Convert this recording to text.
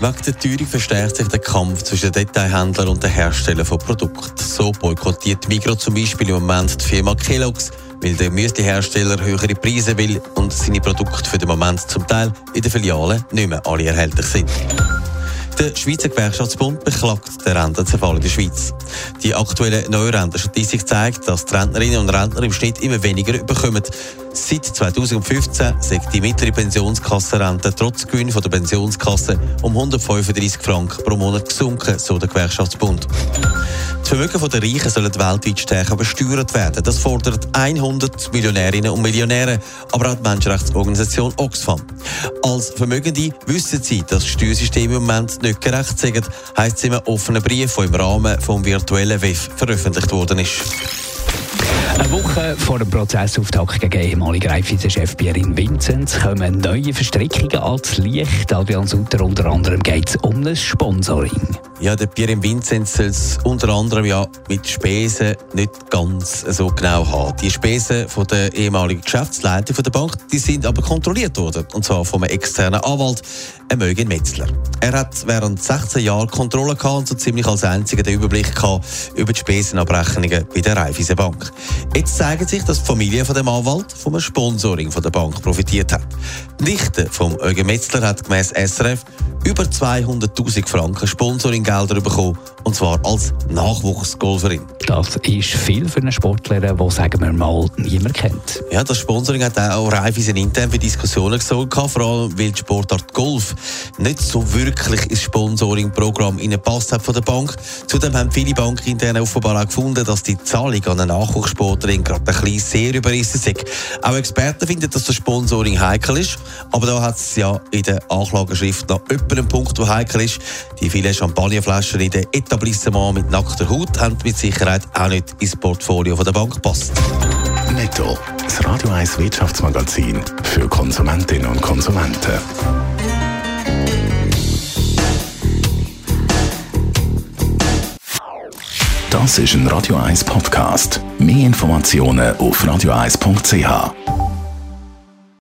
Wegen der Teuerung verstärkt sich der Kampf zwischen den Detailhändlern und den Herstellern von Produkten. So boykottiert Migros zum Beispiel im Moment die Firma Kellogg's, weil der Müsli-Hersteller höhere Preise will und seine Produkte für den Moment zum Teil in den Filialen nicht mehr alle erhältlich sind. Der Schweizer Gewerkschaftsbund beklagt den Rentenzerfall in der Schweiz. Die aktuelle Neurentenstatistik zeigt, dass die Rentnerinnen und Rentner im Schnitt immer weniger bekommen. Seit 2015 sagt die mittlere Pensionskassenrente trotz Gewinn von der Pensionskasse um 135 Franken pro Monat gesunken, so der Gewerkschaftsbund. Das Vermögen der Reichen sollen weltweit stärker besteuert werden. Das fordert 100 Millionärinnen und Millionäre, aber auch die Menschenrechtsorganisation Oxfam. Als Vermögende wissen sie, dass das Steuersystem im Moment nicht gerecht sind, heisst es in einem offenen Brief, der im Rahmen des virtuellen WEF veröffentlicht worden ist. Eine Woche vor dem Prozessauftakt gegen ehemaligen Raiffeisen-Chef Pierin Vinzenz kommen neue Verstrickungen ans Licht. Adrian Sutter, unter anderem geht es um ein Sponsoring. Ja, der Pierre Vinzenz soll es unter anderem ja mit Spesen nicht ganz so genau haben. Die Spesen von der ehemaligen Geschäftsleitung der Bank, die sind aber kontrolliert worden. Und zwar von einem externen Anwalt, Mögen Metzler. Er hat während 16 Jahren Kontrolle gehabt und so ziemlich als einziger den Überblick gehabt über die Spesenabrechnungen bei der Raiffeisen Bank. Jetzt zeigt sich, dass die Familie von dem Anwalt vom Sponsoring von der Bank profitiert hat. Die Nichte vom Eugen Metzler hat gemäß SRF über 200.000 Franken Sponsoringgelder bekommen, und zwar als Nachwuchsgolferin. Das ist viel für eine Sportlerin, die, sagen wir mal, niemand kennt. Ja, das Sponsoring hat auch Raiffeisen intern für Diskussionen gesorgt, vor allem weil die Sportart Golf nicht so wirklich ins Sponsoring-Programm gepasst hat von der Bank. Zudem haben viele Banken intern offenbar auch gefunden, dass die Zahlung an eine Nachwuchssportlerin gerade ein bisschen sehr überrissen ist. Auch Experten finden, dass das Sponsoring heikel ist, aber da hat es ja in der Anklageschrift noch einen Punkt, der heikel ist. Die vielen Champagnerflaschen in den Etablissements mit nackter Haut haben mit Sicherheit auch nicht ins Portfolio der Bank gepasst. Netto, das Radio 1 Wirtschaftsmagazin für Konsumentinnen und Konsumenten. Das ist ein Radio 1 Podcast. Mehr Informationen auf radio1.ch.